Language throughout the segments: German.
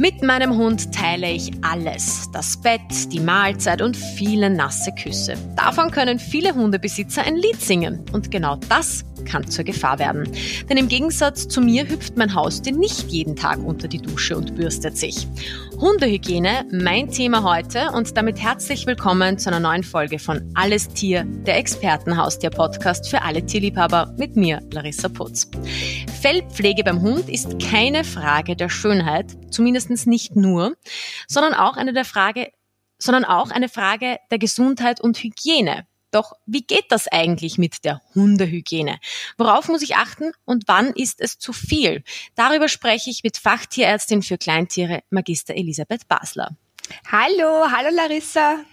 Mit meinem Hund teile ich alles. Das Bett, die Mahlzeit und viele nasse Küsse. Davon können viele Hundebesitzer ein Lied singen. Und genau das kann zur Gefahr werden. Denn im Gegensatz zu mir hüpft mein Haustier nicht jeden Tag unter die Dusche und bürstet sich. Hundehygiene, mein Thema heute und damit herzlich willkommen zu einer neuen Folge von Alles Tier, der Expertenhaustier-Podcast für alle Tierliebhaber mit mir, Larissa Putz. Fellpflege beim Hund ist keine Frage der Schönheit, zumindest nicht nur, sondern auch eine der Frage, sondern auch eine Frage der Gesundheit und Hygiene. Doch wie geht das eigentlich mit der Hundehygiene? Worauf muss ich achten und wann ist es zu viel? Darüber spreche ich mit Fachtierärztin für Kleintiere, Magister Elisabeth Basler. Hallo, hallo Larissa.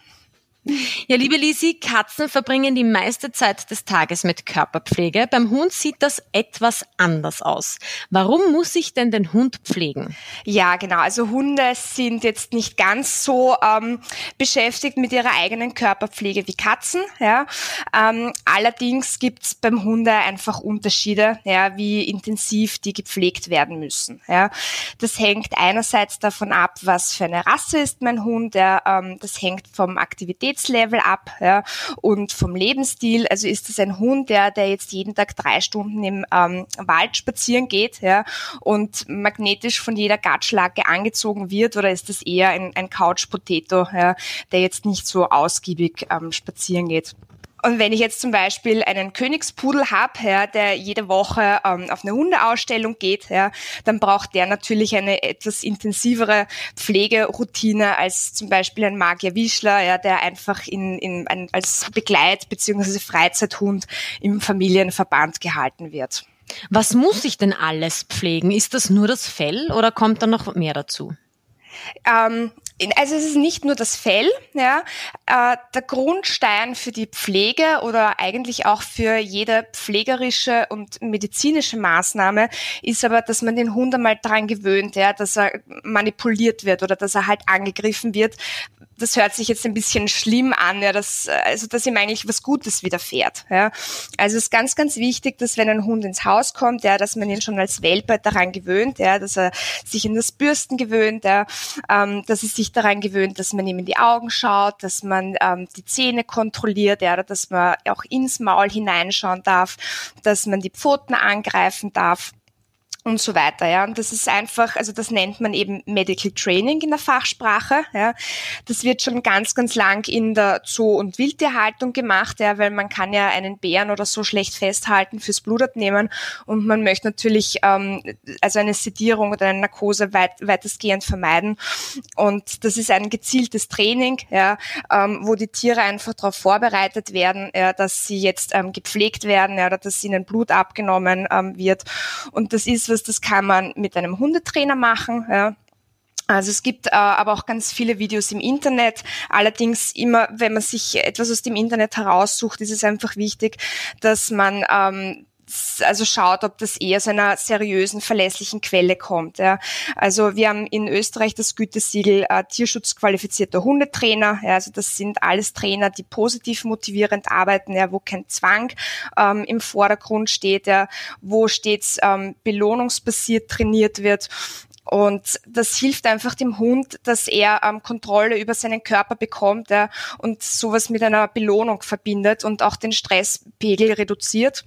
Ja, liebe Lisi, Katzen verbringen die meiste Zeit des Tages mit Körperpflege. Beim Hund sieht das etwas anders aus. Warum muss ich denn den Hund pflegen? Ja, genau. Also Hunde sind jetzt nicht ganz so ähm, beschäftigt mit ihrer eigenen Körperpflege wie Katzen. Ja. Ähm, allerdings gibt's beim Hunde einfach Unterschiede, ja, wie intensiv die gepflegt werden müssen. Ja. Das hängt einerseits davon ab, was für eine Rasse ist mein Hund. Ja. Ähm, das hängt vom Aktivität Aktivitätslevel ab ja, und vom Lebensstil. Also ist es ein Hund, der, der jetzt jeden Tag drei Stunden im ähm, Wald spazieren geht ja, und magnetisch von jeder Gatschlake angezogen wird oder ist es eher ein, ein Couch-Potato, ja, der jetzt nicht so ausgiebig ähm, spazieren geht? Und wenn ich jetzt zum Beispiel einen Königspudel habe, ja, der jede Woche ähm, auf eine Hundeausstellung geht, ja, dann braucht der natürlich eine etwas intensivere Pflegeroutine als zum Beispiel ein Magier Wischler, ja, der einfach in, in, ein, als Begleit- bzw. Freizeithund im Familienverband gehalten wird. Was muss ich denn alles pflegen? Ist das nur das Fell oder kommt da noch mehr dazu? Ähm, also es ist nicht nur das Fell, ja. Äh, der Grundstein für die Pflege oder eigentlich auch für jede pflegerische und medizinische Maßnahme ist aber, dass man den Hund einmal daran gewöhnt, ja, dass er manipuliert wird oder dass er halt angegriffen wird, das hört sich jetzt ein bisschen schlimm an, ja, dass, also, dass ihm eigentlich was Gutes widerfährt, ja. Also, es ist ganz, ganz wichtig, dass wenn ein Hund ins Haus kommt, ja, dass man ihn schon als Welpe daran gewöhnt, ja, dass er sich in das Bürsten gewöhnt, ja, ähm, dass er sich daran gewöhnt, dass man ihm in die Augen schaut, dass man ähm, die Zähne kontrolliert, ja, dass man auch ins Maul hineinschauen darf, dass man die Pfoten angreifen darf und so weiter, ja. Und das ist einfach, also das nennt man eben Medical Training in der Fachsprache, ja. Das wird schon ganz, ganz lang in der Zoo- und Wildtierhaltung gemacht, ja, weil man kann ja einen Bären oder so schlecht festhalten fürs Blutabnehmen und man möchte natürlich ähm, also eine Sedierung oder eine Narkose weit, weitestgehend vermeiden. Und das ist ein gezieltes Training, ja, ähm, wo die Tiere einfach darauf vorbereitet werden, ja, dass sie jetzt ähm, gepflegt werden, ja, oder dass ihnen Blut abgenommen ähm, wird. Und das ist das, das kann man mit einem Hundetrainer machen. Ja. Also es gibt äh, aber auch ganz viele Videos im Internet. Allerdings immer, wenn man sich etwas aus dem Internet heraussucht, ist es einfach wichtig, dass man ähm, also schaut, ob das eher aus einer seriösen, verlässlichen Quelle kommt. Ja. Also wir haben in Österreich das Gütesiegel äh, tierschutzqualifizierter Hundetrainer. Ja, also das sind alles Trainer, die positiv motivierend arbeiten, ja, wo kein Zwang ähm, im Vordergrund steht, ja, wo stets ähm, belohnungsbasiert trainiert wird. Und das hilft einfach dem Hund, dass er ähm, Kontrolle über seinen Körper bekommt ja, und sowas mit einer Belohnung verbindet und auch den Stresspegel reduziert.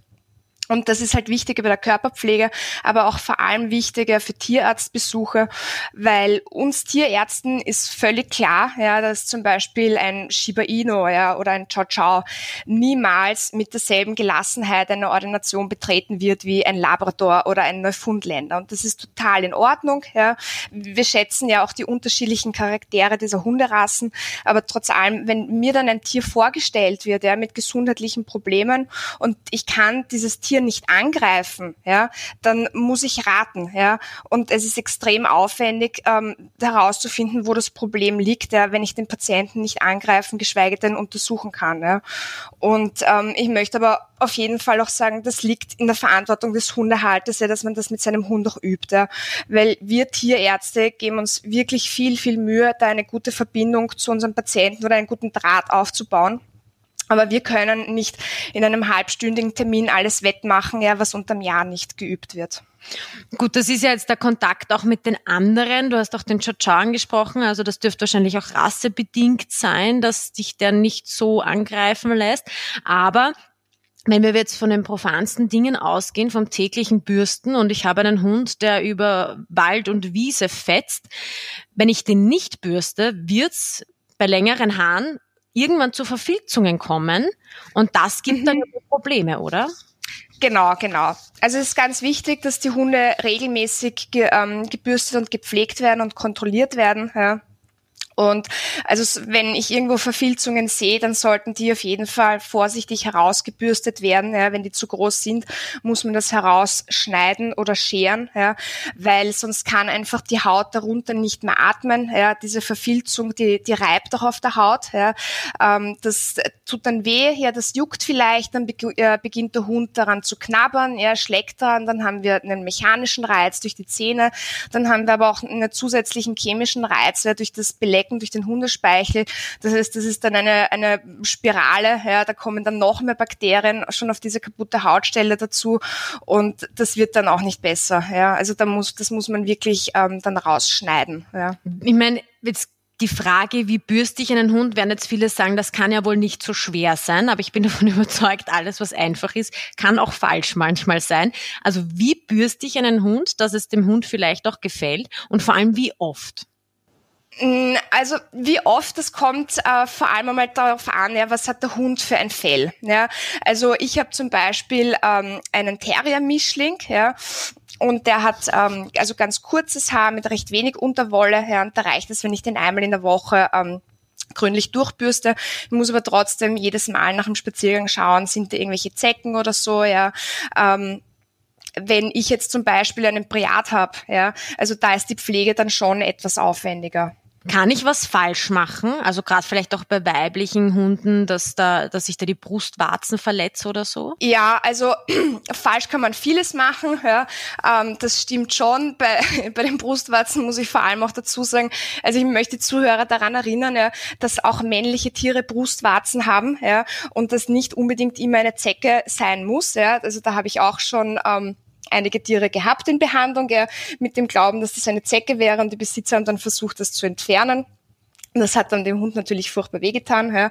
Und das ist halt wichtiger bei der Körperpflege, aber auch vor allem wichtiger für Tierarztbesuche, weil uns Tierärzten ist völlig klar, ja, dass zum Beispiel ein Shiba Inu ja, oder ein Chow Chow niemals mit derselben Gelassenheit eine Ordination betreten wird wie ein Labrador oder ein Neufundländer. Und das ist total in Ordnung. Ja. Wir schätzen ja auch die unterschiedlichen Charaktere dieser Hunderassen, aber trotz allem, wenn mir dann ein Tier vorgestellt wird, ja, mit gesundheitlichen Problemen und ich kann dieses Tier Tier nicht angreifen, ja, dann muss ich raten, ja. Und es ist extrem aufwendig, ähm, herauszufinden, wo das Problem liegt, ja, wenn ich den Patienten nicht angreifen, geschweige denn untersuchen kann. Ja. Und ähm, ich möchte aber auf jeden Fall auch sagen, das liegt in der Verantwortung des Hundehalters, ja, dass man das mit seinem Hund auch übt, ja. weil wir Tierärzte geben uns wirklich viel, viel Mühe, da eine gute Verbindung zu unserem Patienten oder einen guten Draht aufzubauen. Aber wir können nicht in einem halbstündigen Termin alles wettmachen, ja, was unterm Jahr nicht geübt wird. Gut, das ist ja jetzt der Kontakt auch mit den anderen. Du hast auch den Chow angesprochen, also das dürfte wahrscheinlich auch rassebedingt sein, dass dich der nicht so angreifen lässt. Aber wenn wir jetzt von den profansten Dingen ausgehen, vom täglichen Bürsten und ich habe einen Hund, der über Wald und Wiese fetzt, wenn ich den nicht bürste, wird's bei längeren Haaren irgendwann zu Verfilzungen kommen und das gibt mhm. dann Probleme, oder? Genau, genau. Also es ist ganz wichtig, dass die Hunde regelmäßig ge, ähm, gebürstet und gepflegt werden und kontrolliert werden. Ja. Und also wenn ich irgendwo Verfilzungen sehe, dann sollten die auf jeden Fall vorsichtig herausgebürstet werden. Ja, wenn die zu groß sind, muss man das herausschneiden oder scheren, ja, weil sonst kann einfach die Haut darunter nicht mehr atmen. Ja, diese Verfilzung, die, die reibt auch auf der Haut. Ja, ähm, das tut dann weh, ja, das juckt vielleicht, dann äh, beginnt der Hund daran zu knabbern, er schlägt daran, dann haben wir einen mechanischen Reiz durch die Zähne, dann haben wir aber auch einen zusätzlichen chemischen Reiz ja, durch das Beleg Flecken durch den Hundespeichel. Das heißt, das ist dann eine, eine Spirale, ja, da kommen dann noch mehr Bakterien schon auf diese kaputte Hautstelle dazu und das wird dann auch nicht besser. Ja. Also da muss, das muss man wirklich ähm, dann rausschneiden. Ja. Ich meine, jetzt die Frage, wie bürste ich einen Hund, werden jetzt viele sagen, das kann ja wohl nicht so schwer sein, aber ich bin davon überzeugt, alles, was einfach ist, kann auch falsch manchmal sein. Also wie bürste ich einen Hund, dass es dem Hund vielleicht auch gefällt und vor allem wie oft? Mm, also wie oft, das kommt äh, vor allem einmal darauf an, ja, was hat der Hund für ein Fell. Ja? Also ich habe zum Beispiel ähm, einen Terrier-Mischling, ja, und der hat ähm, also ganz kurzes Haar mit recht wenig Unterwolle, ja, und da reicht es, wenn ich den einmal in der Woche ähm, gründlich durchbürste. Ich muss aber trotzdem jedes Mal nach dem Spaziergang schauen, sind da irgendwelche Zecken oder so, ja. Ähm, wenn ich jetzt zum Beispiel einen Priat habe, ja, also da ist die Pflege dann schon etwas aufwendiger. Kann ich was falsch machen? Also gerade vielleicht auch bei weiblichen Hunden, dass da, dass ich da die Brustwarzen verletze oder so? Ja, also falsch kann man vieles machen. Ja. Ähm, das stimmt schon. Bei, bei den Brustwarzen muss ich vor allem auch dazu sagen, also ich möchte Zuhörer daran erinnern, ja, dass auch männliche Tiere Brustwarzen haben ja, und das nicht unbedingt immer eine Zecke sein muss. Ja. Also da habe ich auch schon ähm, einige Tiere gehabt in Behandlung, mit dem Glauben, dass das eine Zecke wäre und die Besitzer haben dann versucht, das zu entfernen. Das hat dann dem Hund natürlich furchtbar wehgetan. Ja.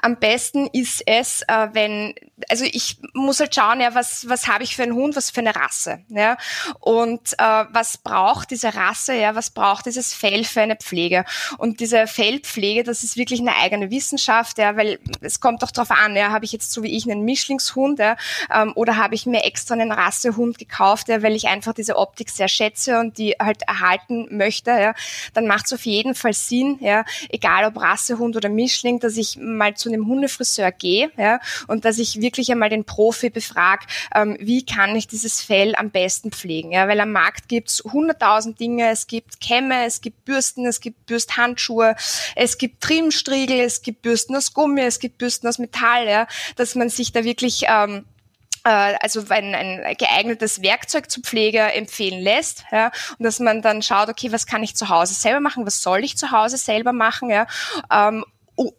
Am besten ist es, äh, wenn, also ich muss halt schauen, ja, was, was habe ich für einen Hund, was für eine Rasse. Ja. Und äh, was braucht diese Rasse, ja, was braucht dieses Fell für eine Pflege? Und diese Fellpflege, das ist wirklich eine eigene Wissenschaft, ja, weil es kommt doch darauf an, ja, habe ich jetzt so wie ich einen Mischlingshund ja, ähm, oder habe ich mir extra einen Rassehund gekauft, ja, weil ich einfach diese Optik sehr schätze und die halt erhalten möchte, ja, dann macht es auf jeden Fall Sinn, ja, egal ob Rassehund oder Mischling, dass ich mal zu einem Hundefriseur gehe ja, und dass ich wirklich einmal den Profi befrage, ähm, wie kann ich dieses Fell am besten pflegen. Ja, weil am Markt gibt's hunderttausend Dinge, es gibt Kämme, es gibt Bürsten, es gibt Bürsthandschuhe, es gibt Trimmstriegel, es gibt Bürsten aus Gummi, es gibt Bürsten aus Metall, ja, dass man sich da wirklich ähm, äh, also ein, ein geeignetes Werkzeug zur Pflege empfehlen lässt, ja, und dass man dann schaut, okay, was kann ich zu Hause selber machen, was soll ich zu Hause selber machen, ja, ähm,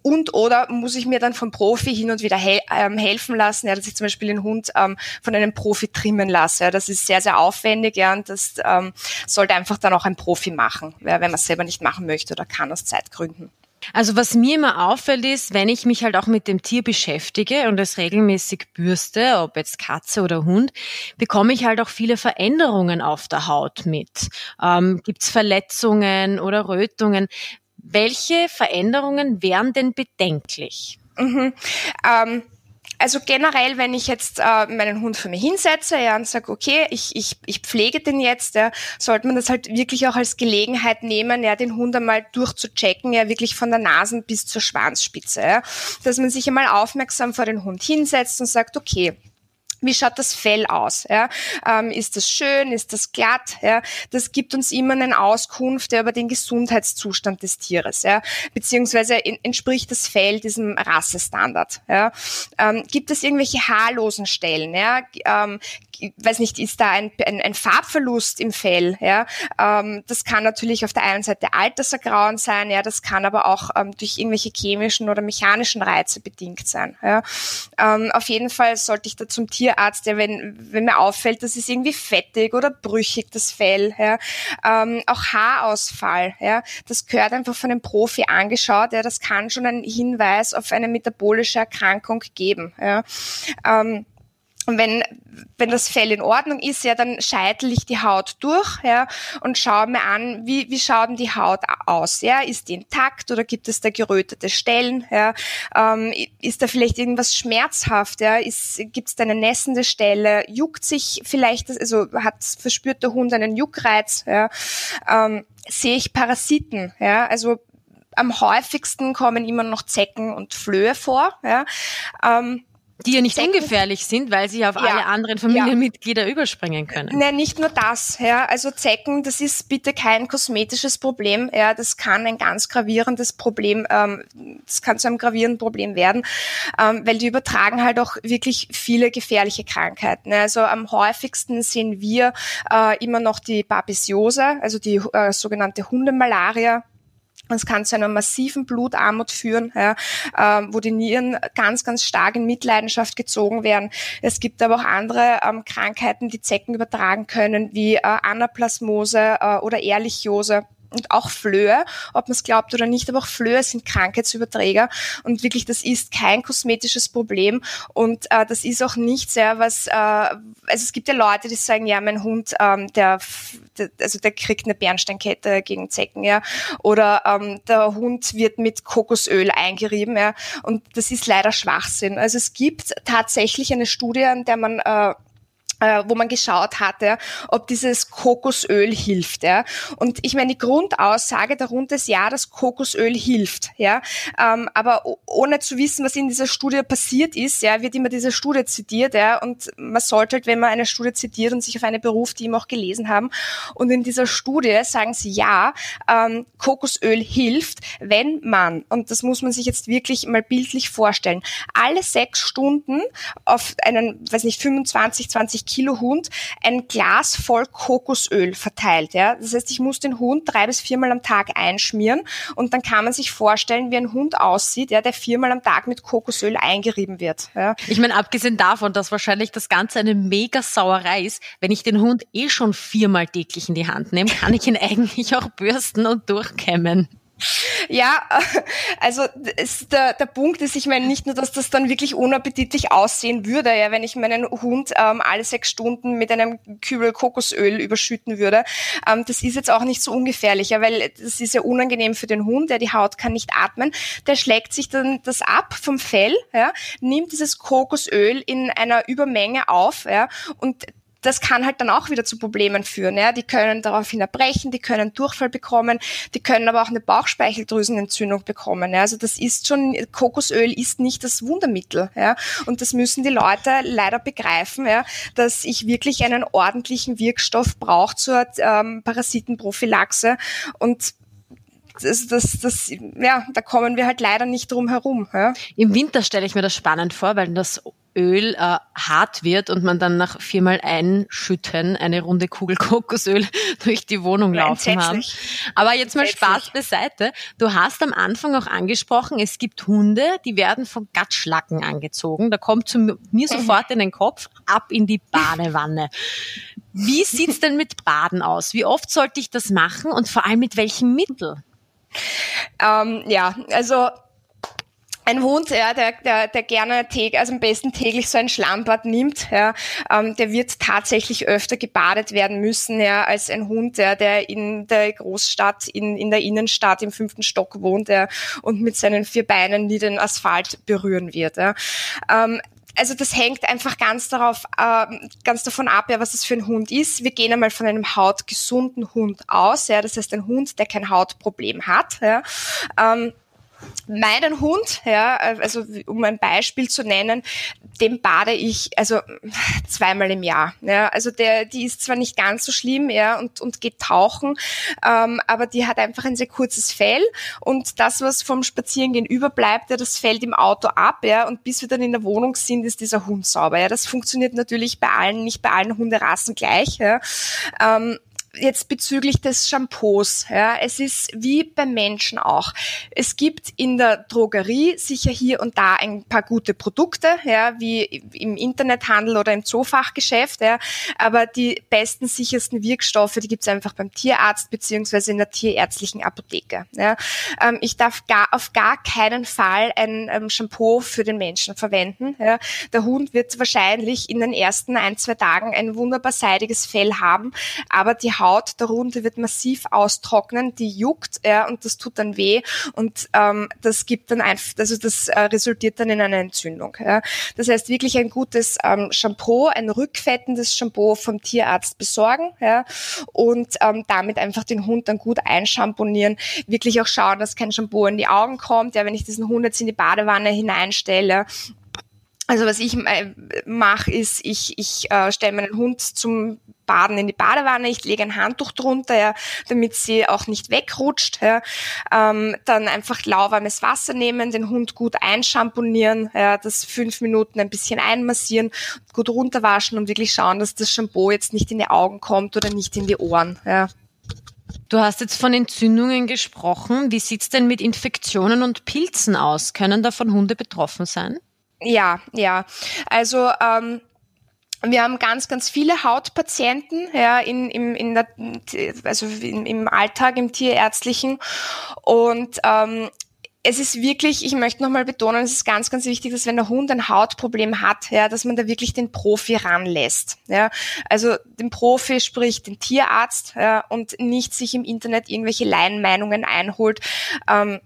und oder muss ich mir dann vom Profi hin und wieder he ähm, helfen lassen, ja, dass ich zum Beispiel den Hund ähm, von einem Profi trimmen lasse. Ja, das ist sehr, sehr aufwendig, ja, und das ähm, sollte einfach dann auch ein Profi machen, ja, wenn man es selber nicht machen möchte oder kann aus Zeitgründen. Also was mir immer auffällt ist, wenn ich mich halt auch mit dem Tier beschäftige und es regelmäßig bürste, ob jetzt Katze oder Hund, bekomme ich halt auch viele Veränderungen auf der Haut mit. Ähm, Gibt es Verletzungen oder Rötungen? Welche Veränderungen wären denn bedenklich? Mhm. Ähm also generell, wenn ich jetzt äh, meinen Hund für mich hinsetze ja, und sage, okay, ich, ich, ich pflege den jetzt, ja, sollte man das halt wirklich auch als Gelegenheit nehmen, ja, den Hund einmal durchzuchecken, ja, wirklich von der Nasen bis zur Schwanzspitze. Ja, dass man sich einmal aufmerksam vor den Hund hinsetzt und sagt, okay, wie schaut das Fell aus? Ja? Ähm, ist das schön? Ist das glatt? Ja? Das gibt uns immer eine Auskunft über den Gesundheitszustand des Tieres. Ja? Beziehungsweise in, entspricht das Fell diesem Rassestandard. Ja? Ähm, gibt es irgendwelche haarlosen Stellen? Ja? Ähm, weiß nicht, ist da ein, ein, ein Farbverlust im Fell? Ja, ähm, das kann natürlich auf der einen Seite Altersergrauen sein, ja, das kann aber auch ähm, durch irgendwelche chemischen oder mechanischen Reize bedingt sein. Ja. Ähm, auf jeden Fall sollte ich da zum Tierarzt, ja, wenn, wenn mir auffällt, das ist irgendwie fettig oder brüchig, das Fell, ja. Ähm, auch Haarausfall, ja, das gehört einfach von einem Profi angeschaut, ja, das kann schon ein Hinweis auf eine metabolische Erkrankung geben. Ja. Und wenn, wenn das Fell in Ordnung ist, ja, dann scheitel ich die Haut durch, ja, und schaue mir an, wie, wie schaut denn die Haut aus, ja, ist die intakt oder gibt es da gerötete Stellen, ja, ähm, ist da vielleicht irgendwas schmerzhaft, ja, ist, gibt es da eine nässende Stelle, juckt sich vielleicht, also hat, verspürt der Hund einen Juckreiz, ja, ähm, sehe ich Parasiten, ja, also am häufigsten kommen immer noch Zecken und Flöhe vor, ja, ähm, die ja nicht Zecken, ungefährlich sind, weil sie auf ja, alle anderen Familienmitglieder ja. überspringen können. Nein, nicht nur das. Ja, also Zecken, das ist bitte kein kosmetisches Problem. Ja, das kann ein ganz gravierendes Problem, ähm, das kann zu einem gravierenden Problem werden, ähm, weil die übertragen halt auch wirklich viele gefährliche Krankheiten. Also am häufigsten sehen wir äh, immer noch die Babesiose, also die äh, sogenannte Hundemalaria. Das kann zu einer massiven Blutarmut führen, ja, äh, wo die Nieren ganz, ganz stark in Mitleidenschaft gezogen werden. Es gibt aber auch andere ähm, Krankheiten, die Zecken übertragen können, wie äh, Anaplasmose äh, oder Ehrlichiose und auch Flöhe, ob man es glaubt oder nicht, aber auch Flöhe sind Krankheitsüberträger und wirklich, das ist kein kosmetisches Problem und äh, das ist auch nicht sehr was, äh, also es gibt ja Leute, die sagen, ja, mein Hund, ähm, der, der also der kriegt eine Bernsteinkette gegen Zecken, ja, oder ähm, der Hund wird mit Kokosöl eingerieben, ja, und das ist leider Schwachsinn. Also es gibt tatsächlich eine Studie, an der man äh, äh, wo man geschaut hatte, ob dieses Kokosöl hilft. Ja. Und ich meine, die Grundaussage darunter ist ja, dass Kokosöl hilft. Ja. Ähm, aber ohne zu wissen, was in dieser Studie passiert ist, ja, wird immer diese Studie zitiert. Ja. Und man sollte halt, wenn man eine Studie zitiert und sich auf eine beruft, die eben auch gelesen haben. Und in dieser Studie sagen sie, ja, ähm, Kokosöl hilft, wenn man, und das muss man sich jetzt wirklich mal bildlich vorstellen, alle sechs Stunden auf einen, weiß nicht, 25, 20 Kilo Hund ein Glas voll Kokosöl verteilt. Ja? Das heißt, ich muss den Hund drei bis viermal am Tag einschmieren und dann kann man sich vorstellen, wie ein Hund aussieht, ja, der viermal am Tag mit Kokosöl eingerieben wird. Ja? Ich meine, abgesehen davon, dass wahrscheinlich das Ganze eine mega Sauerei ist, wenn ich den Hund eh schon viermal täglich in die Hand nehme, kann ich ihn eigentlich auch bürsten und durchkämmen. Ja, also ist der, der Punkt ist, ich meine nicht nur, dass das dann wirklich unappetitlich aussehen würde, ja, wenn ich meinen Hund ähm, alle sechs Stunden mit einem Kübel Kokosöl überschütten würde. Ähm, das ist jetzt auch nicht so ungefährlich, ja, weil das ist ja unangenehm für den Hund, der die Haut kann nicht atmen. Der schlägt sich dann das ab vom Fell, ja, nimmt dieses Kokosöl in einer Übermenge auf, ja, und das kann halt dann auch wieder zu Problemen führen. Ja? Die können daraufhin erbrechen, die können Durchfall bekommen, die können aber auch eine Bauchspeicheldrüsenentzündung bekommen. Ja? Also das ist schon, Kokosöl ist nicht das Wundermittel. Ja? Und das müssen die Leute leider begreifen, ja? dass ich wirklich einen ordentlichen Wirkstoff brauche zur ähm, Parasitenprophylaxe. Und das, das, das, ja, da kommen wir halt leider nicht drum herum. Ja? Im Winter stelle ich mir das spannend vor, weil das Öl äh, hart wird und man dann nach viermal Einschütten eine runde Kugel Kokosöl durch die Wohnung laufen haben. Aber jetzt mal Spaß beiseite. Du hast am Anfang auch angesprochen, es gibt Hunde, die werden von Gatschlacken angezogen. Da kommt zu mir mhm. sofort in den Kopf, ab in die Badewanne. Wie sieht's denn mit Baden aus? Wie oft sollte ich das machen und vor allem mit welchem Mittel? Ähm, ja, also ein Hund, ja, der, der, der gerne täglich, also am besten täglich so ein Schlammbad nimmt, ja, ähm, der wird tatsächlich öfter gebadet werden müssen, ja, als ein Hund, ja, der in der Großstadt, in, in der Innenstadt im fünften Stock wohnt, ja, und mit seinen vier Beinen nie den Asphalt berühren wird. Ja. Ähm, also das hängt einfach ganz darauf, äh, ganz davon ab, ja, was es für ein Hund ist. Wir gehen einmal von einem hautgesunden Hund aus, ja, das heißt ein Hund, der kein Hautproblem hat. Ja. Ähm, meinen Hund, ja, also um ein Beispiel zu nennen, den bade ich also zweimal im Jahr. Ja, also der, die ist zwar nicht ganz so schlimm, ja, und und geht tauchen, ähm, aber die hat einfach ein sehr kurzes Fell und das, was vom Spazierengehen überbleibt, ja, das fällt im Auto ab, ja, und bis wir dann in der Wohnung sind, ist dieser Hund sauber. Ja, das funktioniert natürlich bei allen, nicht bei allen Hunderassen gleich. Ja. Ähm, jetzt bezüglich des Shampoos. Ja, es ist wie beim Menschen auch. Es gibt in der Drogerie sicher hier und da ein paar gute Produkte, ja, wie im Internethandel oder im Zoofachgeschäft, ja, aber die besten, sichersten Wirkstoffe, die gibt's einfach beim Tierarzt beziehungsweise in der tierärztlichen Apotheke. Ja. Ähm, ich darf gar, auf gar keinen Fall ein ähm, Shampoo für den Menschen verwenden. Ja. Der Hund wird wahrscheinlich in den ersten ein, zwei Tagen ein wunderbar seidiges Fell haben, aber die Haut darunter wird massiv austrocknen, die juckt, ja, und das tut dann weh und ähm, das gibt dann einfach, also das äh, resultiert dann in einer Entzündung. Ja. Das heißt wirklich ein gutes ähm, Shampoo, ein rückfettendes Shampoo vom Tierarzt besorgen, ja, und ähm, damit einfach den Hund dann gut einschamponieren, wirklich auch schauen, dass kein Shampoo in die Augen kommt, ja, wenn ich diesen Hund jetzt in die Badewanne hineinstelle also was ich äh, mache, ist, ich, ich äh, stelle meinen Hund zum Baden in die Badewanne, ich lege ein Handtuch drunter, ja, damit sie auch nicht wegrutscht. Ja. Ähm, dann einfach lauwarmes Wasser nehmen, den Hund gut einschamponieren, ja, das fünf Minuten ein bisschen einmassieren, gut runterwaschen und wirklich schauen, dass das Shampoo jetzt nicht in die Augen kommt oder nicht in die Ohren. Ja. Du hast jetzt von Entzündungen gesprochen. Wie sieht's denn mit Infektionen und Pilzen aus? Können davon Hunde betroffen sein? Ja, ja. Also ähm, wir haben ganz, ganz viele Hautpatienten ja, in, im, in der, also im, im Alltag, im Tierärztlichen. Und ähm, es ist wirklich, ich möchte nochmal betonen, es ist ganz, ganz wichtig, dass wenn der Hund ein Hautproblem hat, ja, dass man da wirklich den Profi ranlässt. Ja. Also den Profi, sprich den Tierarzt ja, und nicht sich im Internet irgendwelche Laienmeinungen einholt. Ähm,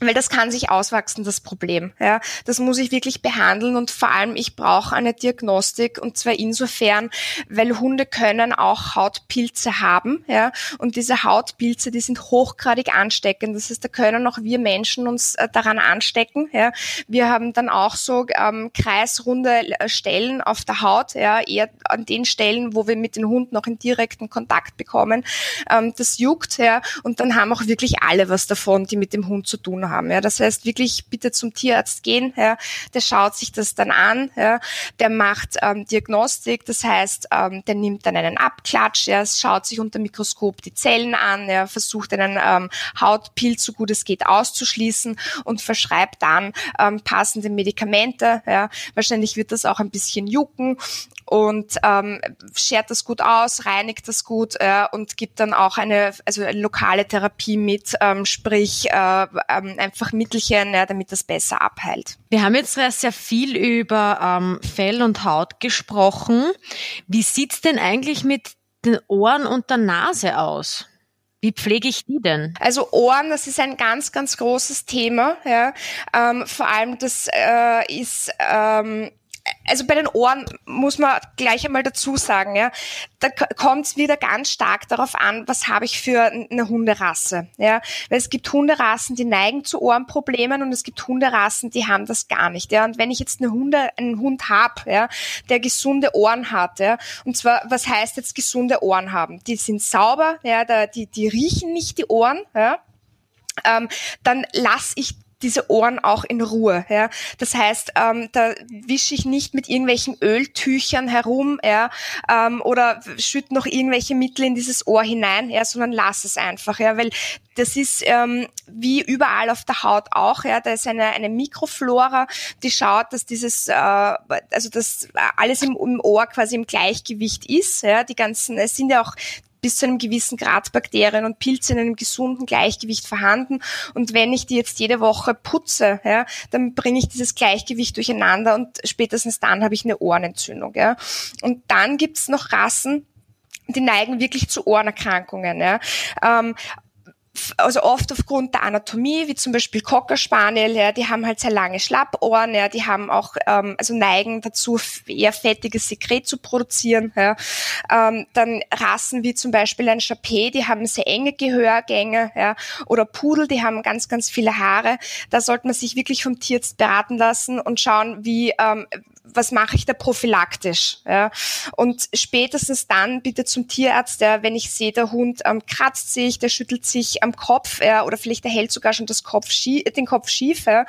weil das kann sich auswachsen, das Problem. Ja, das muss ich wirklich behandeln und vor allem ich brauche eine Diagnostik und zwar insofern, weil Hunde können auch Hautpilze haben. Ja, und diese Hautpilze, die sind hochgradig ansteckend. Das heißt, da können auch wir Menschen uns äh, daran anstecken. Ja, wir haben dann auch so ähm, kreisrunde äh, Stellen auf der Haut, ja, eher an den Stellen, wo wir mit den Hunden noch in direkten Kontakt bekommen. Ähm, das juckt, ja, und dann haben auch wirklich alle was davon, die mit dem Hund zu tun haben haben. Ja. Das heißt, wirklich bitte zum Tierarzt gehen, ja. der schaut sich das dann an, ja. der macht ähm, Diagnostik, das heißt, ähm, der nimmt dann einen Abklatsch, ja, schaut sich unter Mikroskop die Zellen an, ja, versucht einen ähm, Hautpilz so gut es geht auszuschließen und verschreibt dann ähm, passende Medikamente. Ja. Wahrscheinlich wird das auch ein bisschen jucken und ähm, schert das gut aus, reinigt das gut äh, und gibt dann auch eine, also eine lokale Therapie mit, ähm, sprich äh, ähm, einfach Mittelchen, ja, damit das besser abheilt. Wir haben jetzt sehr viel über ähm, Fell und Haut gesprochen. Wie sieht's denn eigentlich mit den Ohren und der Nase aus? Wie pflege ich die denn? Also Ohren, das ist ein ganz, ganz großes Thema. Ja. Ähm, vor allem das äh, ist ähm, also bei den Ohren muss man gleich einmal dazu sagen, ja, da kommt es wieder ganz stark darauf an, was habe ich für eine Hunderasse, ja, weil es gibt Hunderassen, die neigen zu Ohrenproblemen und es gibt Hunderassen, die haben das gar nicht, ja, und wenn ich jetzt eine Hunde, einen Hund habe, ja, der gesunde Ohren hat, ja, und zwar, was heißt jetzt gesunde Ohren haben? Die sind sauber, ja, da, die, die riechen nicht die Ohren, ja, ähm, dann lass ich diese Ohren auch in Ruhe. Ja. Das heißt, ähm, da wische ich nicht mit irgendwelchen Öltüchern herum ja, ähm, oder schütte noch irgendwelche Mittel in dieses Ohr hinein, ja, sondern lass es einfach, ja, weil das ist ähm, wie überall auf der Haut auch, ja, da ist eine, eine Mikroflora, die schaut, dass dieses, äh, also dass alles im, im Ohr quasi im Gleichgewicht ist, ja, die ganzen, es sind ja auch bis zu einem gewissen Grad Bakterien und Pilze in einem gesunden Gleichgewicht vorhanden. Und wenn ich die jetzt jede Woche putze, ja, dann bringe ich dieses Gleichgewicht durcheinander und spätestens dann habe ich eine Ohrenentzündung. Ja. Und dann gibt's noch Rassen, die neigen wirklich zu Ohrenerkrankungen. Ja. Ähm, also oft aufgrund der Anatomie, wie zum Beispiel Cocker Spaniel, ja, die haben halt sehr lange Schlappohren, ja, die haben auch, ähm, also neigen dazu, eher fettiges Sekret zu produzieren. Ja. Ähm, dann Rassen wie zum Beispiel ein Chapé, die haben sehr enge Gehörgänge, ja, oder Pudel, die haben ganz, ganz viele Haare. Da sollte man sich wirklich vom Tierarzt beraten lassen und schauen, wie, ähm, was mache ich da prophylaktisch? Ja? Und spätestens dann bitte zum Tierarzt, ja, wenn ich sehe, der Hund ähm, kratzt sich, der schüttelt sich am Kopf ja, oder vielleicht der hält sogar schon das Kopf schief, den Kopf schief, ja?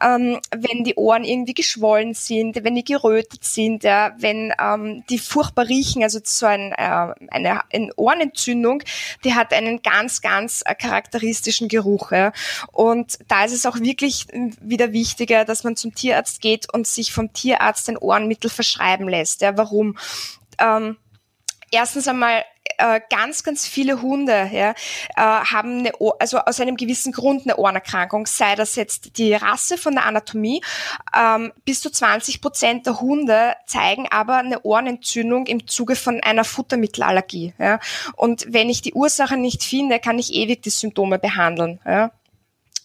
ähm, wenn die Ohren irgendwie geschwollen sind, wenn die gerötet sind, ja? wenn ähm, die furchtbar riechen, also so ein, äh, eine, eine Ohrenentzündung, die hat einen ganz, ganz äh, charakteristischen Geruch. Ja? Und da ist es auch wirklich äh, wieder wichtiger, dass man zum Tierarzt geht und sich vom Tierarzt ein Ohrenmittel verschreiben lässt. Ja, warum? Ähm, erstens einmal äh, ganz, ganz viele Hunde ja, äh, haben eine, also aus einem gewissen Grund eine Ohrenerkrankung, sei das jetzt die Rasse von der Anatomie. Ähm, bis zu 20 Prozent der Hunde zeigen aber eine Ohrenentzündung im Zuge von einer Futtermittelallergie. Ja. Und wenn ich die Ursache nicht finde, kann ich ewig die Symptome behandeln. Ja.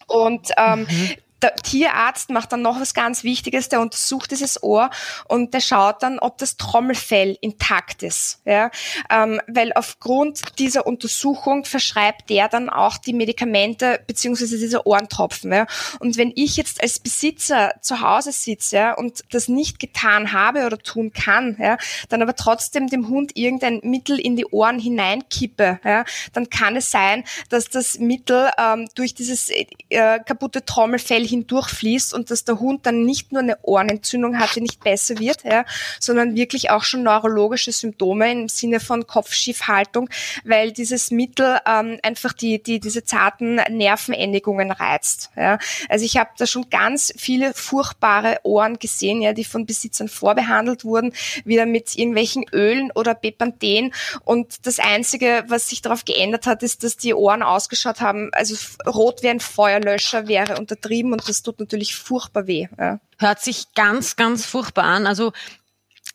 Und ähm, mhm der Tierarzt macht dann noch was ganz Wichtiges, der untersucht dieses Ohr und der schaut dann, ob das Trommelfell intakt ist. Ja? Ähm, weil aufgrund dieser Untersuchung verschreibt der dann auch die Medikamente beziehungsweise diese Ohrentropfen. Ja? Und wenn ich jetzt als Besitzer zu Hause sitze ja, und das nicht getan habe oder tun kann, ja, dann aber trotzdem dem Hund irgendein Mittel in die Ohren hineinkippe, ja, dann kann es sein, dass das Mittel ähm, durch dieses äh, kaputte Trommelfell hindurchfließt und dass der Hund dann nicht nur eine Ohrenentzündung hat, die nicht besser wird, ja, sondern wirklich auch schon neurologische Symptome im Sinne von Kopfschiefhaltung, weil dieses Mittel ähm, einfach die, die diese zarten Nervenendigungen reizt. Ja. Also ich habe da schon ganz viele furchtbare Ohren gesehen, ja, die von Besitzern vorbehandelt wurden, wieder mit irgendwelchen Ölen oder Bepanthen und das Einzige, was sich darauf geändert hat, ist, dass die Ohren ausgeschaut haben, also rot wie ein Feuerlöscher wäre untertrieben und das tut natürlich furchtbar weh. Ja. Hört sich ganz, ganz furchtbar an. Also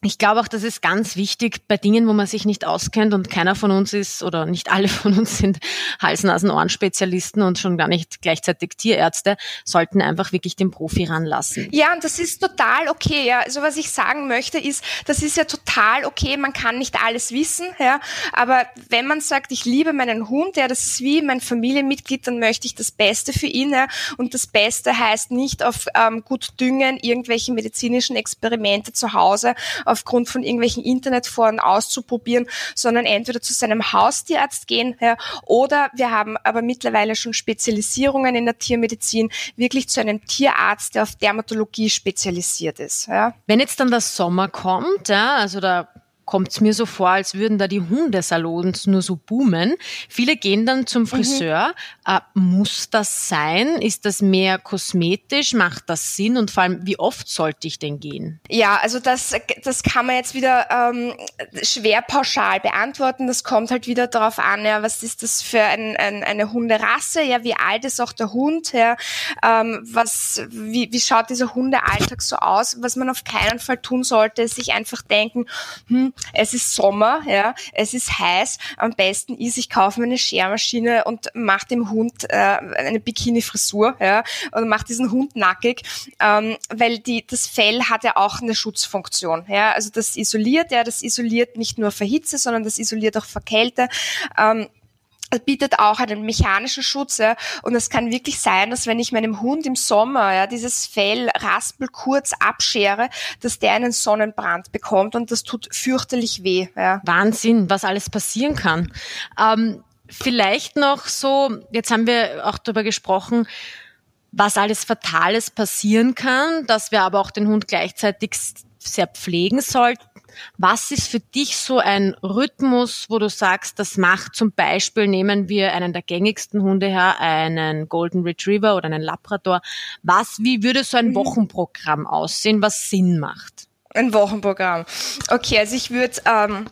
ich glaube auch, das ist ganz wichtig bei Dingen, wo man sich nicht auskennt und keiner von uns ist oder nicht alle von uns sind Hals-Nasen-Ohren-Spezialisten und schon gar nicht gleichzeitig Tierärzte, sollten einfach wirklich den Profi ranlassen. Ja, und das ist total okay. Ja. Also was ich sagen möchte ist, das ist ja total okay. Man kann nicht alles wissen, ja. Aber wenn man sagt, ich liebe meinen Hund, ja, das ist wie mein Familienmitglied, dann möchte ich das Beste für ihn. Ja. Und das Beste heißt nicht auf ähm, gut düngen, irgendwelche medizinischen Experimente zu Hause aufgrund von irgendwelchen Internetforen auszuprobieren, sondern entweder zu seinem Haustierarzt gehen ja, oder wir haben aber mittlerweile schon Spezialisierungen in der Tiermedizin, wirklich zu einem Tierarzt, der auf Dermatologie spezialisiert ist. Ja. Wenn jetzt dann der Sommer kommt, ja, also da kommt es mir so vor, als würden da die Hundesalons nur so boomen. Viele gehen dann zum mhm. Friseur. Mhm. Äh, muss das sein? Ist das mehr kosmetisch? Macht das Sinn? Und vor allem, wie oft sollte ich denn gehen? Ja, also das, das kann man jetzt wieder ähm, schwer pauschal beantworten. Das kommt halt wieder darauf an, ja, was ist das für ein, ein, eine Hunderasse? Ja, wie alt ist auch der Hund? Ja, ähm, was, wie, wie schaut dieser Hundealltag so aus? Was man auf keinen Fall tun sollte, ist sich einfach denken, hm, es ist Sommer, ja, es ist heiß. Am besten ist, ich kaufe mir eine Schermaschine und mache dem Hund äh, eine Bikini-Frisur, ja, und mache diesen Hund nackig, ähm, weil die, das Fell hat ja auch eine Schutzfunktion, ja, also das isoliert, ja, das isoliert nicht nur vor Hitze, sondern das isoliert auch vor Kälte. Ähm, bietet auch einen mechanischen Schutz. Ja. Und es kann wirklich sein, dass wenn ich meinem Hund im Sommer ja, dieses Fell raspel kurz abschere, dass der einen Sonnenbrand bekommt und das tut fürchterlich weh. Ja. Wahnsinn, was alles passieren kann. Ähm, vielleicht noch so, jetzt haben wir auch darüber gesprochen, was alles Fatales passieren kann, dass wir aber auch den Hund gleichzeitig sehr pflegen sollten. Was ist für dich so ein Rhythmus, wo du sagst, das macht zum Beispiel, nehmen wir einen der gängigsten Hunde her, einen Golden Retriever oder einen Labrador. Was, wie würde so ein mhm. Wochenprogramm aussehen, was Sinn macht? Ein Wochenprogramm. Okay, also ich würde ähm,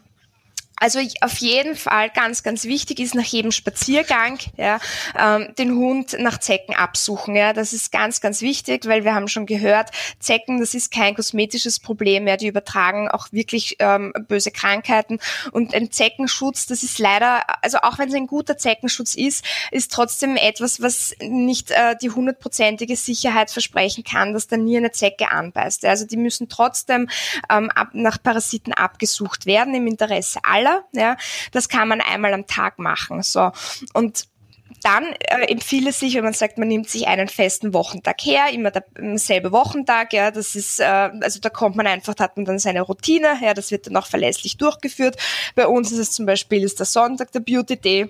Also auf jeden Fall ganz, ganz wichtig ist nach jedem Spaziergang ja, ähm, den Hund nach Zecken absuchen. Ja, das ist ganz, ganz wichtig, weil wir haben schon gehört, Zecken, das ist kein kosmetisches Problem. Ja, die übertragen auch wirklich ähm, böse Krankheiten und ein Zeckenschutz, das ist leider, also auch wenn es ein guter Zeckenschutz ist, ist trotzdem etwas, was nicht äh, die hundertprozentige Sicherheit versprechen kann, dass da nie eine Zecke anbeißt. Also die müssen trotzdem ähm, ab, nach Parasiten abgesucht werden im Interesse aller schneller. Ja, das kann man einmal am Tag machen. So und dann äh, empfiehlt es sich, wenn man sagt, man nimmt sich einen festen Wochentag her, immer der selbe Wochentag, ja, das ist, äh, also da kommt man einfach, da hat man dann seine Routine, ja, das wird dann auch verlässlich durchgeführt. Bei uns ist es zum Beispiel, ist der Sonntag der Beauty Day,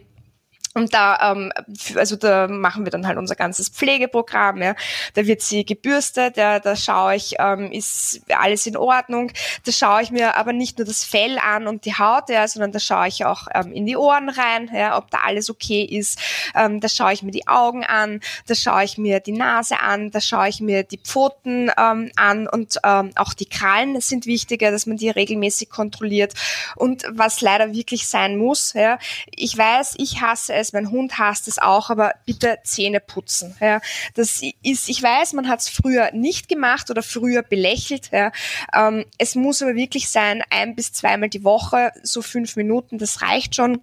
und da, ähm, also da machen wir dann halt unser ganzes Pflegeprogramm. Ja. Da wird sie gebürstet, ja, da schaue ich, ähm, ist alles in Ordnung. Da schaue ich mir aber nicht nur das Fell an und die Haut, ja, sondern da schaue ich auch ähm, in die Ohren rein, ja, ob da alles okay ist. Ähm, da schaue ich mir die Augen an, da schaue ich mir die Nase an, da schaue ich mir die Pfoten ähm, an und ähm, auch die Krallen sind wichtiger, dass man die regelmäßig kontrolliert. Und was leider wirklich sein muss, ja, ich weiß, ich hasse es, mein Hund hasst es auch, aber bitte Zähne putzen. Ja. Das ist, ich weiß, man hat es früher nicht gemacht oder früher belächelt. Ja. Ähm, es muss aber wirklich sein, ein bis zweimal die Woche, so fünf Minuten, das reicht schon.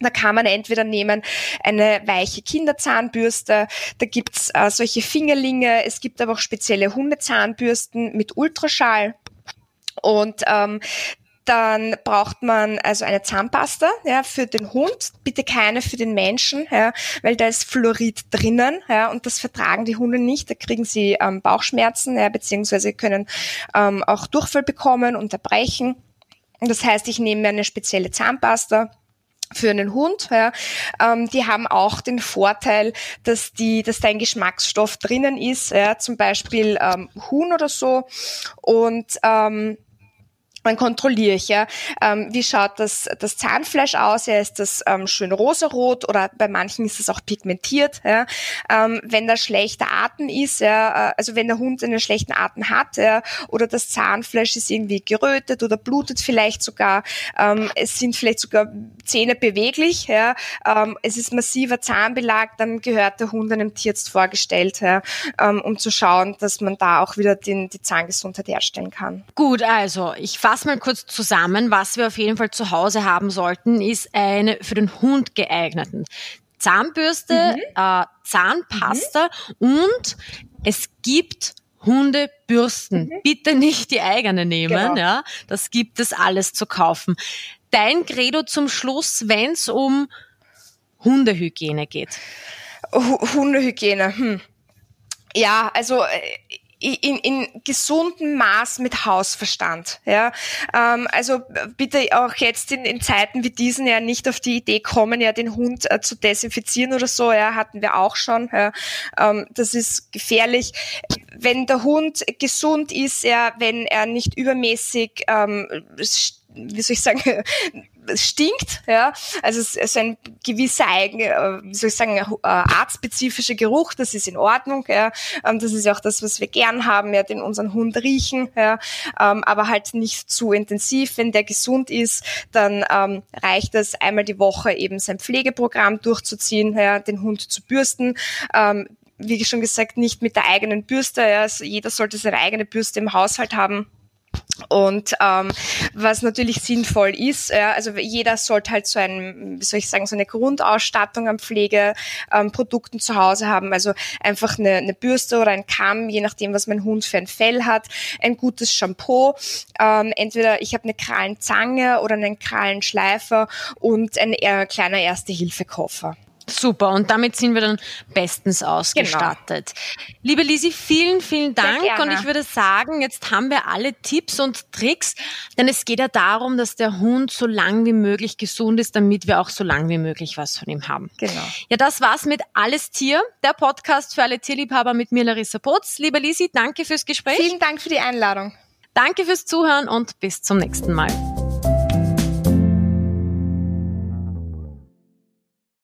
Da kann man entweder nehmen eine weiche Kinderzahnbürste, da gibt's äh, solche Fingerlinge, es gibt aber auch spezielle Hundezahnbürsten mit Ultraschall. Und ähm, dann braucht man also eine Zahnpasta ja, für den Hund, bitte keine für den Menschen, ja, weil da ist Fluorid drinnen ja, und das vertragen die Hunde nicht. Da kriegen sie ähm, Bauchschmerzen, ja, beziehungsweise können ähm, auch Durchfall bekommen, unterbrechen. Das heißt, ich nehme mir eine spezielle Zahnpasta für einen Hund. Ja. Ähm, die haben auch den Vorteil, dass die, dass da ein Geschmacksstoff drinnen ist, ja, zum Beispiel ähm, Huhn oder so. Und ähm, dann kontrolliere ich ja, ähm, wie schaut das, das Zahnfleisch aus, ja, ist das ähm, schön rosarot oder bei manchen ist es auch pigmentiert, ja, ähm, wenn da schlechter Atem ist, ja, äh, also wenn der Hund einen schlechten Atem hat, ja, oder das Zahnfleisch ist irgendwie gerötet oder blutet vielleicht sogar, ähm, es sind vielleicht sogar Zähne beweglich, ja, ähm, es ist massiver Zahnbelag, dann gehört der Hund einem Tierarzt vorgestellt, ja, ähm, um zu schauen, dass man da auch wieder den, die Zahngesundheit herstellen kann. Gut, also ich fasse fasse mal kurz zusammen. Was wir auf jeden Fall zu Hause haben sollten, ist eine für den Hund geeigneten Zahnbürste, mhm. äh, Zahnpasta mhm. und es gibt Hundebürsten. Mhm. Bitte nicht die eigene nehmen, genau. ja. Das gibt es alles zu kaufen. Dein Credo zum Schluss, wenn es um Hundehygiene geht. Hundehygiene, hm. Ja, also äh, in, in gesundem Maß mit Hausverstand. Ja, ähm, also bitte auch jetzt in, in Zeiten wie diesen ja nicht auf die Idee kommen, ja den Hund äh, zu desinfizieren oder so. Ja, hatten wir auch schon. Ja, ähm, das ist gefährlich. Wenn der Hund gesund ist, ja, wenn er nicht übermäßig ähm, wie soll ich sagen, stinkt, ja. Also es ist ein gewisser eigen, äh, wie soll ich sagen, äh, artspezifischer Geruch, das ist in Ordnung, ja. Ähm, das ist ja auch das, was wir gern haben, ja, den unseren Hund riechen, ja. Ähm, aber halt nicht zu intensiv. Wenn der gesund ist, dann ähm, reicht es einmal die Woche eben sein Pflegeprogramm durchzuziehen, ja, den Hund zu bürsten wie schon gesagt, nicht mit der eigenen Bürste. Ja. Also jeder sollte seine eigene Bürste im Haushalt haben. Und ähm, was natürlich sinnvoll ist, ja, also jeder sollte halt so ein, wie soll ich sagen, so eine Grundausstattung an Pflegeprodukten ähm, zu Hause haben. Also einfach eine, eine Bürste oder ein Kamm, je nachdem, was mein Hund für ein Fell hat, ein gutes Shampoo. Ähm, entweder ich habe eine Krallenzange oder einen Krallenschleifer und ein äh, kleiner Erste-Hilfe-Koffer. Super, und damit sind wir dann bestens ausgestattet. Genau. Liebe Lisi, vielen, vielen Dank. Und ich würde sagen, jetzt haben wir alle Tipps und Tricks, denn es geht ja darum, dass der Hund so lang wie möglich gesund ist, damit wir auch so lang wie möglich was von ihm haben. Genau. Ja, das war's mit Alles Tier, der Podcast für alle Tierliebhaber mit mir, Larissa Potz. Liebe Lisi, danke fürs Gespräch. Vielen Dank für die Einladung. Danke fürs Zuhören und bis zum nächsten Mal.